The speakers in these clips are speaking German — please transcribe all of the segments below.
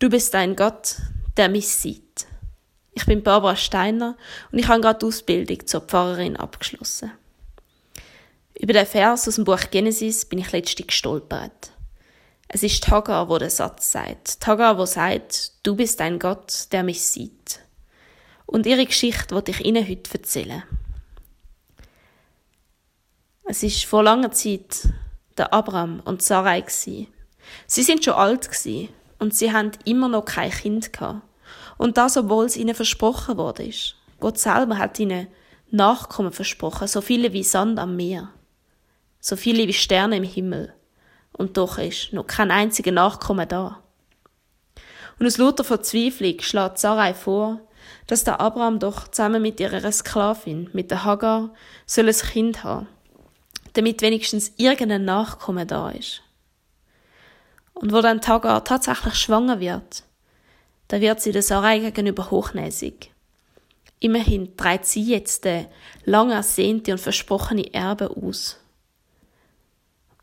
Du bist ein Gott, der mich sieht. Ich bin Barbara Steiner und ich habe gerade die Ausbildung zur Pfarrerin abgeschlossen. Über den Vers aus dem Buch Genesis bin ich letztlich gestolpert. Es ist Hagar, wo der Satz sagt. Hagar, wo sagt, du bist ein Gott, der mich sieht. Und ihre Geschichte wollte ich Ihnen heute erzählen. Es ist vor langer Zeit der Abraham und Sarai Sie sind schon alt und sie haben immer noch kein Kind gehabt. Und das, obwohl es ihnen versprochen ist. Gott selber hat ihnen Nachkommen versprochen, so viele wie Sand am Meer, so viele wie Sterne im Himmel. Und doch ist noch kein einziger Nachkommen da. Und aus lauter Verzweiflung schlägt Sarai vor, dass der Abraham doch zusammen mit ihrer Sklavin, mit der Hagar, soll ein Kind haben, damit wenigstens irgendein Nachkommen da ist. Und wo dann Tagar tatsächlich schwanger wird, da wird sie der Sarai gegenüber hochnäsig. Immerhin treibt sie jetzt den lang ersehnte und versprochene Erbe aus.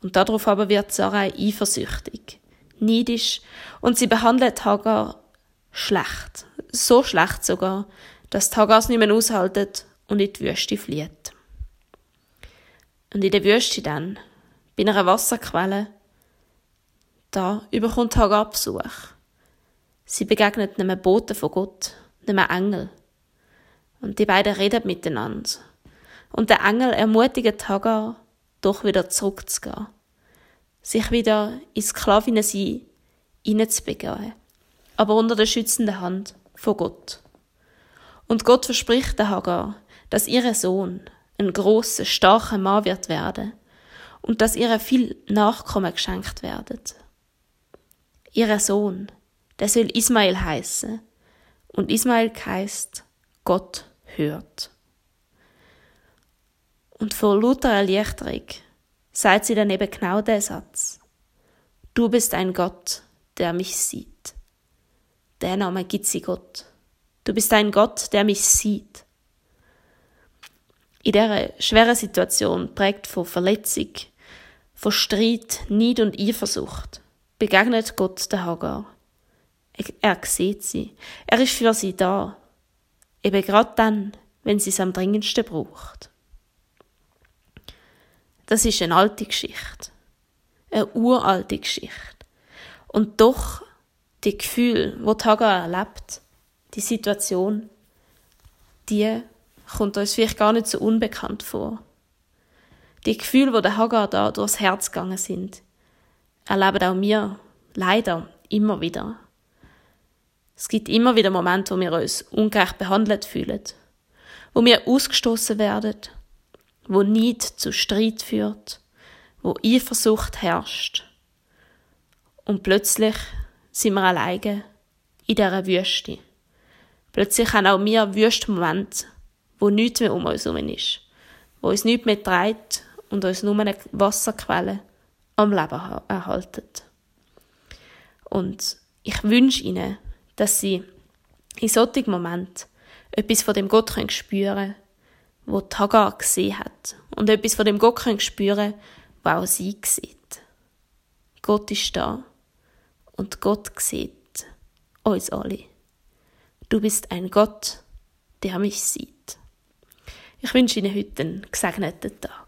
Und darauf aber wird Sarai eifersüchtig, neidisch und sie behandelt Hagar schlecht. So schlecht sogar, dass Hagar es nicht mehr aushaltet und in die Wüste flieht. Und in der Wüste dann, bei einer Wasserquelle, da überkommt Hagar Besuch. Sie begegnet einem Boten von Gott, einem Engel. Und die beiden reden miteinander. Und der Engel ermutigt Hagar, doch wieder zurückzugehen. Sich wieder ins Sklavinnen-Sein hineinzubegeben. Aber unter der schützenden Hand von Gott. Und Gott verspricht der Hagar, dass ihr Sohn ein großer, starker Mann wird werden und dass ihr viel Nachkommen geschenkt werden. Ihr Sohn, der soll Ismael heißen. Und Ismael heißt Gott hört. Und vor lauter Erleichterung sagt sie dann eben genau den Satz. Du bist ein Gott, der mich sieht. Der Name gibt sie Gott. Du bist ein Gott, der mich sieht. In dieser schweren Situation prägt von Verletzung, von Streit, Neid und Eifersucht begegnet Gott der Hagar. Er sieht sie. Er ist für sie da. Eben gerade dann, wenn sie es am dringendsten braucht. Das ist eine alte Geschichte. Eine uralte Geschichte. Und doch die Gefühle, wo Hagar erlebt, die Situation, die kommt uns vielleicht gar nicht so unbekannt vor. Die Gefühle, wo der Hagar da durchs Herz gegangen sind, erleben auch wir leider immer wieder. Es gibt immer wieder Momente, wo wir uns ungerecht behandelt fühlen, wo wir ausgestoßen werden, wo Neid zu Streit führt, wo Eifersucht herrscht. Und plötzlich sind wir alleine in dieser Wüste. Plötzlich haben auch wir Wüstmomente, wo nichts mehr um uns herum ist, wo uns nichts mehr treibt und uns nur eine Wasserquelle am Leben erhalten. Und ich wünsche ihnen, dass sie in solchen Momenten etwas von dem Gott können spüren wo Hagar gesehen hat. Und etwas von dem Gott können spüren wo auch sie sieht. Gott ist da. Und Gott sieht uns alle. Du bist ein Gott, der mich sieht. Ich wünsche Ihnen heute einen gesegneten Tag.